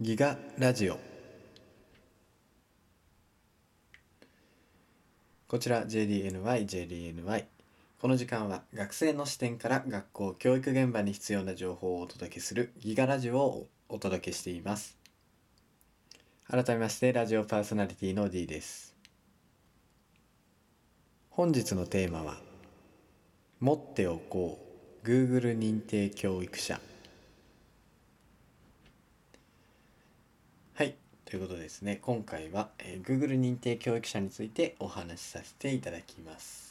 ギガラジオ。こちら JDNY JDNY この時間は学生の視点から学校教育現場に必要な情報をお届けするギガラジオをお届けしています。改めましてラジオパーソナリティの D です。本日のテーマは持っておこう Google 認定教育者。はいということですね。今回は、えー Google 認定教育者についてお話しさせていただきます、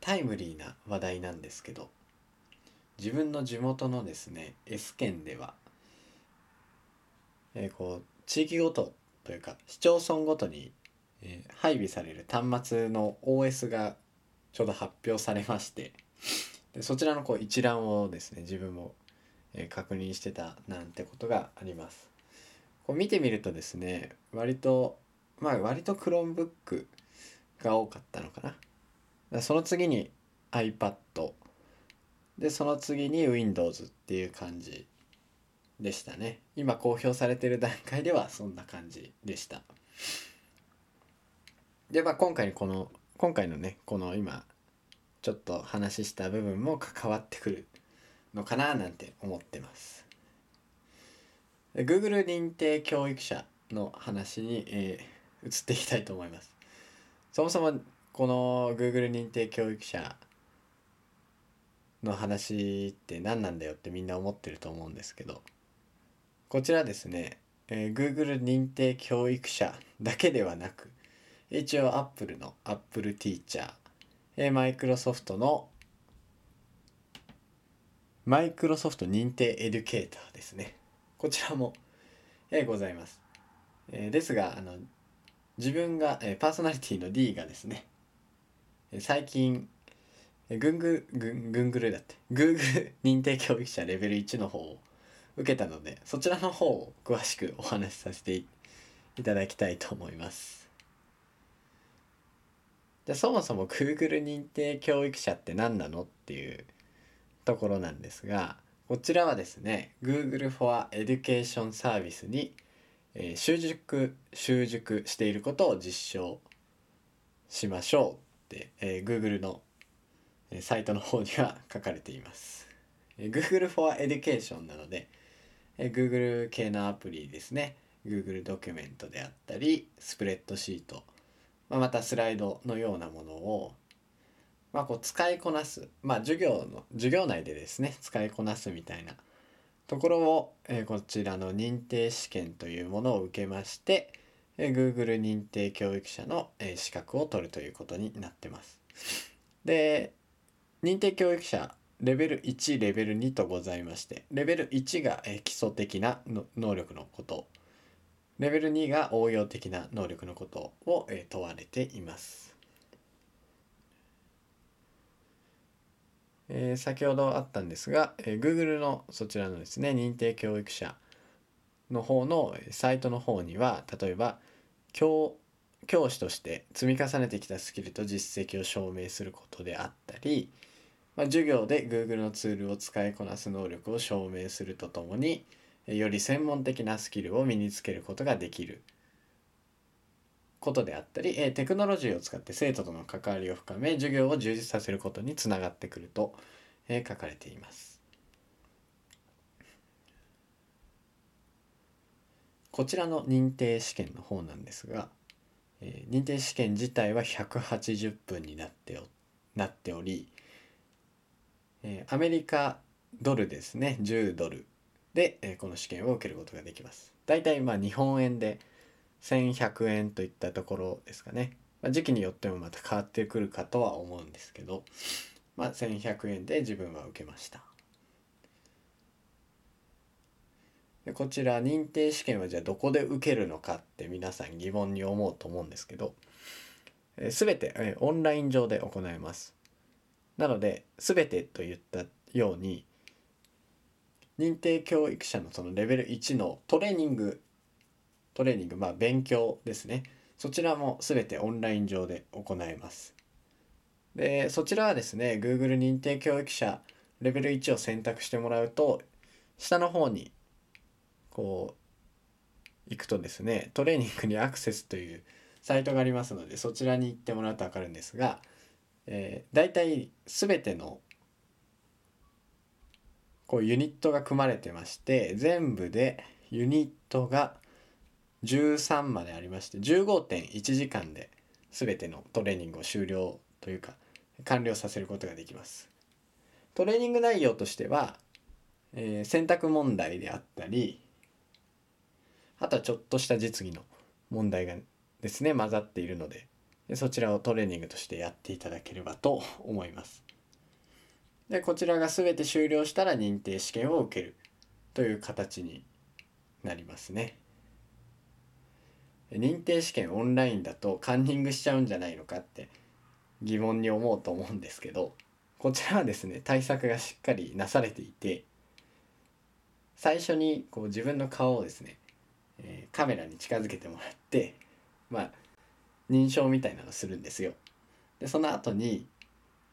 タイムリーな話題なんですけど自分の地元のですね S 県では、えーこう地域ごとというか市町村ごとに、えー配備される端末の OS がちょうど発表されましてでそちらのこう一覧をですね自分もえー確認してたなんてことがあります。こう見てみるとですね割とまあ割と Chromebook が多かったのかな。その次に iPad でその次に Windows っていう感じでしたね。今公表されてる段階ではそんな感じでした。でまあ今回この今回のねこの今ちょっと話した部分も関わってくるのかななんて思ってます。Google 認定教育者の話に、えー移っていきたいと思います。そもそもこの Google 認定教育者の話って何なんだよってみんな思ってると思うんですけどこちらですね、えー Google 認定教育者だけではなく一応 Apple の Apple Teacher えー Microsoft のマイクロソフト認定エデュケーターですね。こちらも、えーございます。えーですが、あの、自分が、えーパーソナリティの D がですね、最近、グンググングングルだって、Google 認定教育者レベル1の方を受けたので、そちらの方を詳しくお話しさせていただきたいと思います。じゃあそもそも Google 認定教育者って何なのっていうところなんですがこちらはですね Google for Education Service に、えー習熟習熟していることを実証しましょう、えー Google のサイトの方には書かれています。えー Google for Education なので、えー Google 系のアプリですね。Google ドキュメントであったりスプレッドシート、まあ、またスライドのようなものをまあ、こう使いこなす、まあ、授業の授業内でですね使いこなすみたいな。ところを、えーこちらの認定試験というものを受けまして、えー Google 認定教育者の、え資格を取るということになってます。で認定教育者レベル1レベル2とございましてレベル1が、え基礎的な能力のことレベル2が応用的な能力のことを、え問われています。えー先ほどあったんですが、えー Google のそちらのですね認定教育者の方のサイトの方には例えば教教師として積み重ねてきたスキルと実績を証明することであったり、まあ、授業で Google のツールを使いこなす能力を証明するとともにより専門的なスキルを身につけることができることであったり、テクノロジーを使って生徒との関わりを深め授業を充実させることにつながってくると、書かれています。こちらの認定試験の方なんですが、えー認定試験自体は180分になっておなっており、えーアメリカドルですね10ドルで、えーこの試験を受けることができます。だいたいまあ日本円で1100円といったところですかね、まあ、時期によってもまた変わってくるかとは思うんですけど、まあ、1100円で自分は受けましたでこちら認定試験はじゃあどこで受けるのかって皆さん疑問に思うと思うんですけどえー全てえーオンライン上で行えます。なので全てと言ったように認定教育者のそのレベル1のトレーニングトレーニングまあ勉強ですね。そちらも全てオンライン上で行えます。でそちらはですね Google 認定教育者レベル1を選択してもらうと下の方にこう行くとですねトレーニングにアクセスというサイトがありますのでそちらに行ってもらうと分かるんですが、えー、大体全てのこうユニットが組まれてまして全部でユニットが13までありまして15.1時間で全てのトレーニングを終了というか完了させることができます。トレーニング内容としては、えー、選択問題であったりあとはちょっとした実技の問題がですね混ざっているのでそちらをトレーニングとしてやっていただければと思います。でこちらが全て終了したら認定試験を受けるという形になりますね。認定試験オンラインだとカンニングしちゃうんじゃないのかって疑問に思うと思うんですけどこちらはですね対策がしっかりなされていて最初にこう自分の顔をですね、えー、カメラに近づけてもらってまあ認証みたいなのするんですよ。でその後に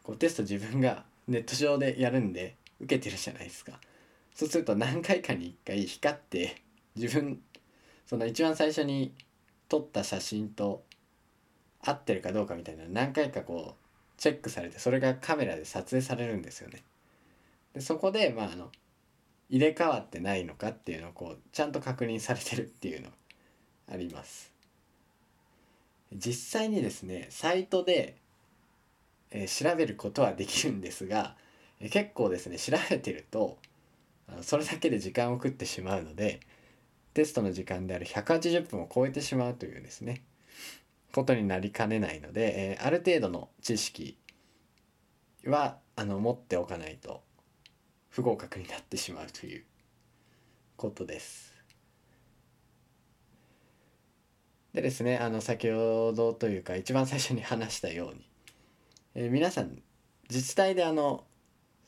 こうテスト自分がネット上でやるんで受けてるじゃないですか。そうすると何回かに1回光って自分その一番最初に撮った写真と合ってるかどうかみたいな何回かこうチェックされてそれがカメラで撮影されるんですよね。でそこでまああの入れ替わってないのかっていうのをこうちゃんと確認されてるっていうのあります。実際にですねサイトで、えー、調べることはできるんですが、えー、結構ですね調べてるとあのそれだけで時間を食ってしまうのでテストの時間である180分を超えてしまうというですねことになりかねないので、えー、ある程度の知識はあの持っておかないと不合格になってしまうということです。でですねあの先ほどというか一番最初に話したように、えー、皆さん自治体であの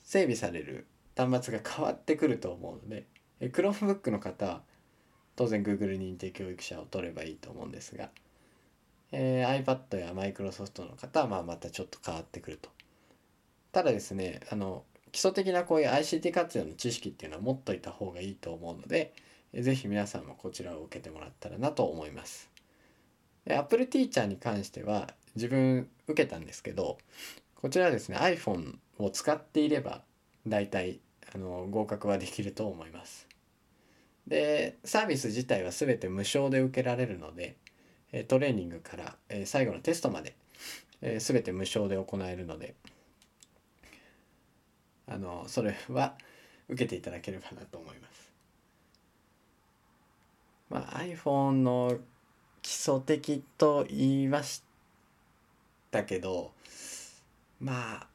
整備される端末が変わってくると思うので、えー、Chromebook の方は当然 Google 認定教育者を取ればいいと思うんですが、えー、iPad や Microsoft の方はまあまたちょっと変わってくると。ただですねあの基礎的なこういう ICT 活用の知識っていうのは持っといた方がいいと思うので、是非皆さんもこちらを受けてもらったらなと思います。Apple Teacher に関しては自分受けたんですけどこちらはですね iPhone を使っていれば大体あの合格はできると思います。でサービス自体は全て無償で受けられるのでトレーニングから最後のテストまで全て無償で行えるのであのそれは受けていただければなと思います。まあ、iPhone の基礎的と言いましたけどまあ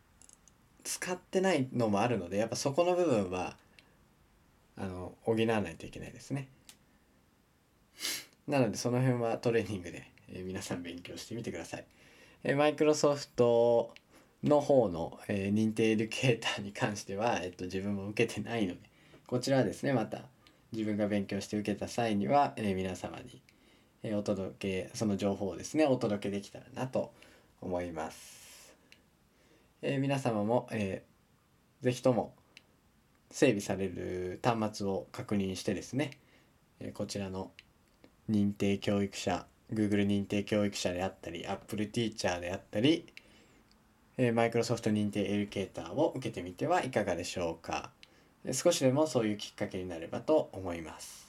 使ってないのもあるのでやっぱそこの部分はあの補わないといけないですね。なのでその辺はトレーニングで、え、皆さん勉強してみてください。えマイクロソフトの方の、えー、認定エデュケーターに関しては、えっと、自分も受けてないのでこちらはですねまた自分が勉強して受けた際には、えー、皆様に、えお届けその情報をですねお届けできたらなと思います。え皆様も、えー、ぜひとも整備される端末を確認してですね、えこちらの認定教育者 Google 認定教育者であったり Apple Teacher であったり、えマイクロソフト認定エデュケーターを受けてみてはいかがでしょうか少しでもそういうきっかけになればと思います。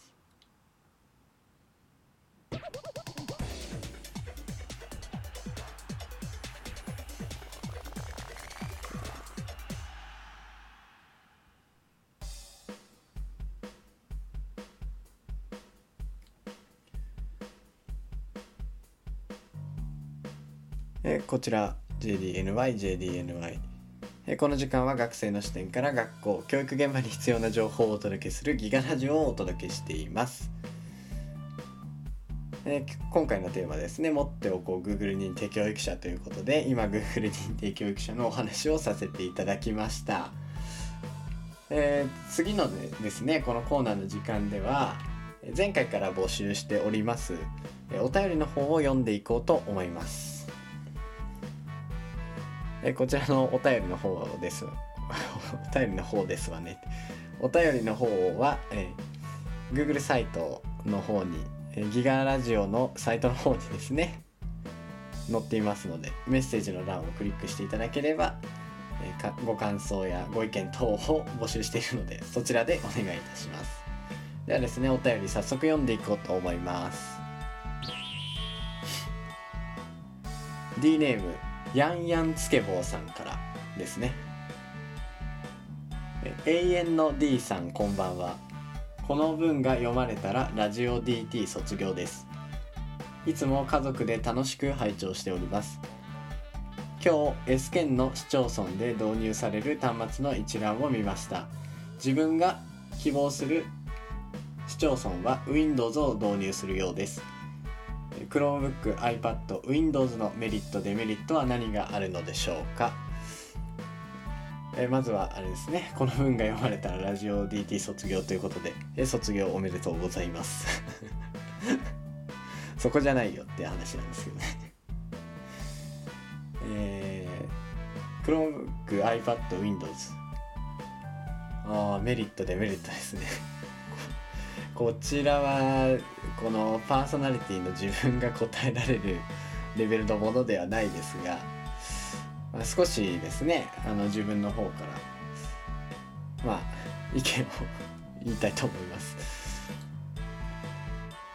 えこちら JDNY、JDNY。この時間は学生の視点から学校、教育現場に必要な情報をお届けするギガラジオをお届けしています。え今回のテーマですね、持っておこう Google 認定教育者ということで、今 Google 認定教育者のお話をさせていただきました。えー、次のですねこのコーナーの時間では前回から募集しておりますお便りの方を読んでいこうと思いますえこちらのお便りの方です。お便りの方ですわね。お便りの方は、えー、Google サイトの方にえギガラジオのサイトの方にですね載っていますのでメッセージの欄をクリックしていただければご感想やご意見等を募集しているのでそちらでお願いいたします。ではですねお便り早速読んでいこうと思います。D ネームヤンヤンつけ坊さんからですね。永遠の D さんこんばんは。この文が読まれたらラジオ DT 卒業です。いつも家族で楽しく拝聴しております。今日 S 県の市町村で導入される端末の一覧を見ました。自分が希望する市町村は Windows を導入するようです。Chromebook、iPad、Windows のメリット、デメリットは何があるのでしょうか？えまずはあれですね。この文が読まれたらラジオ DT 卒業ということで、え卒業おめでとうございます。そこじゃないよって話なんですけどね。えー、Chromebook、iPad、Windows ああメリットデメリットですね。こちらはこのパーソナリティの自分が答えられるレベルのものではないですが、まあ、少しですねあの自分の方からまあ意見を言いたいと思います。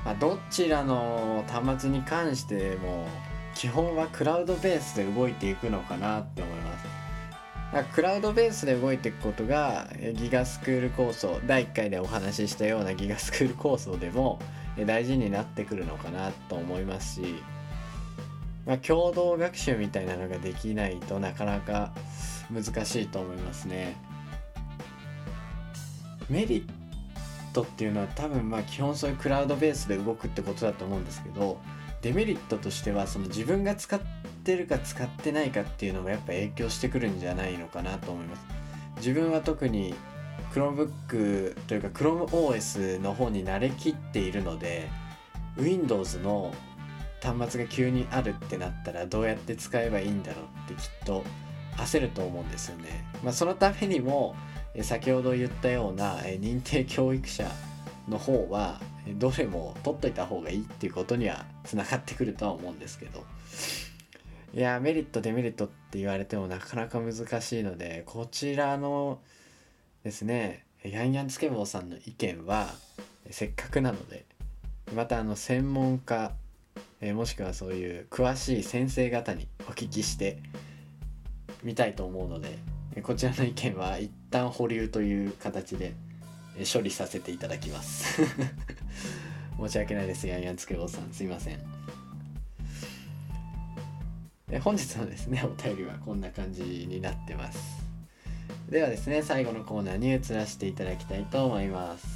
まあ、どちらの端末に関しても基本はクラウドベースで動いていくのかなって思。クラウドベースで動いていくことがギガスクール構想第1回でお話ししたようなギガスクール構想でも大事になってくるのかなと思いますし、まあ、共同学習みたいなのができないとなかなか難しいと思いますね。メリットっていうのは多分まあ基本そういうクラウドベースで動くってことだと思うんですけどデメリットとしてはその自分が使ってってるか使ってないかっていうのもやっぱ影響してくるんじゃないのかなと思います自分は特に Chromebook というか ChromeOS の方に慣れきっているので Windows の端末が急にあるってなったらどうやって使えばいいんだろうってきっと焦ると思うんですよね。まあ、そのためにも先ほど言ったような認定教育者の方はどれも取っといた方がいいっていうことにはつながってくるとは思うんですけどいやメリットデメリットって言われてもなかなか難しいのでこちらのですねヤンヤンつけ坊さんの意見はせっかくなのでまたあの専門家えもしくはそういう詳しい先生方にお聞きしてみたいと思うのでこちらの意見は一旦保留という形で処理させていただきます。申し訳ないですヤンヤンつけ坊さん。すいません。本日のですねお便りはこんな感じになってます。ではですね最後のコーナーに移らせていただきたいと思います。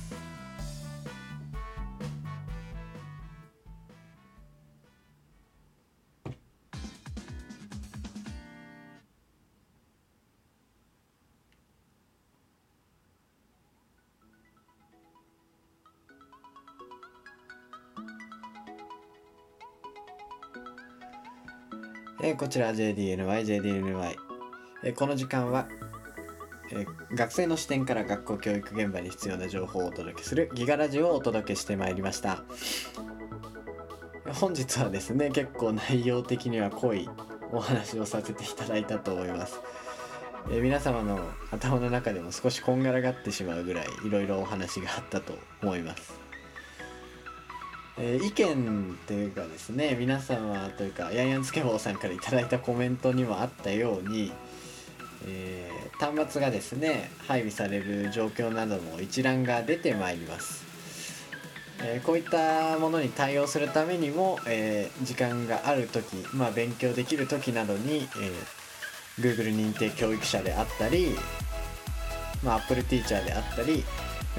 えー、こちら JDNY、JDNY。えー、この時間は、えー、学生の視点から学校教育現場に必要な情報をお届けするギガラジオをお届けしてまいりました。本日はですね、結構内容的には濃いお話をさせていただいたと思います。え、皆様の頭の中でも少しこんがらがってしまうぐらいいろいろお話があったと思います。えー、意見というかですね皆様というかヤンヤンつけ坊さんから頂いたコメントにもあったように、えー、端末がですね配備される状況などの一覧が出てまいります、えー、こういったものに対応するためにも、え時間がある時、まあ、勉強できる時などに、え Google 認定教育者であったり、まあ、Apple Teacher であったり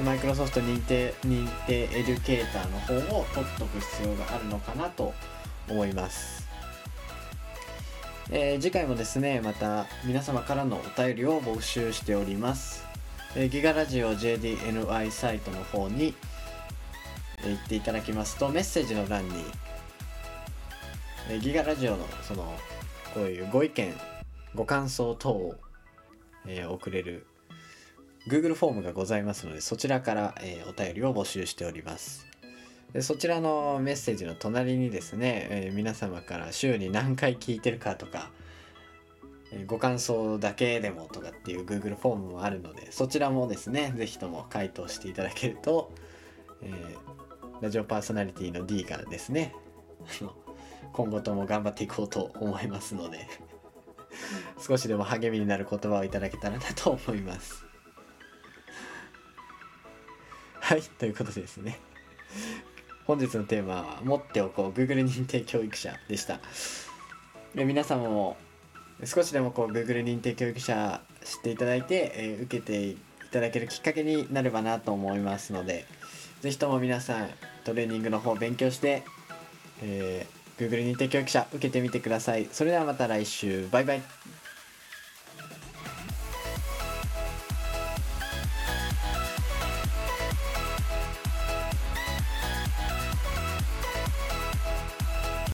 マイクロソフト認定認定エデュケーターの方を取っとく必要があるのかなと思います、えー、次回もですねまた皆様からのお便りを募集しております。えーギガラジオ JDNI サイトの方に、えー行っていただきますとメッセージの欄に、えーギガラジオのそのこういうご意見ご感想等を、えー送れる Google フォームがございますのでそちらから、えーお便りを募集しております。でそちらのメッセージの隣にですね、えー皆様から週に何回聞いてるかとか、えーご感想だけでもとかっていう Google フォームもあるのでそちらもですねぜひとも回答していただけると、えラジオパーソナリティの D がですね今後とも頑張っていこうと思いますので少しでも励みになる言葉をいただけたらなと思います。はいということでですね。本日のテーマは「持っておこう Google 認定教育者」でした。で皆様も少しでもこう Google 認定教育者知っていただいて、えー受けていただけるきっかけになればなと思いますのでぜひとも皆さんトレーニングの方勉強して、えー Google 認定教育者受けてみてください。それではまた来週。バイバイ。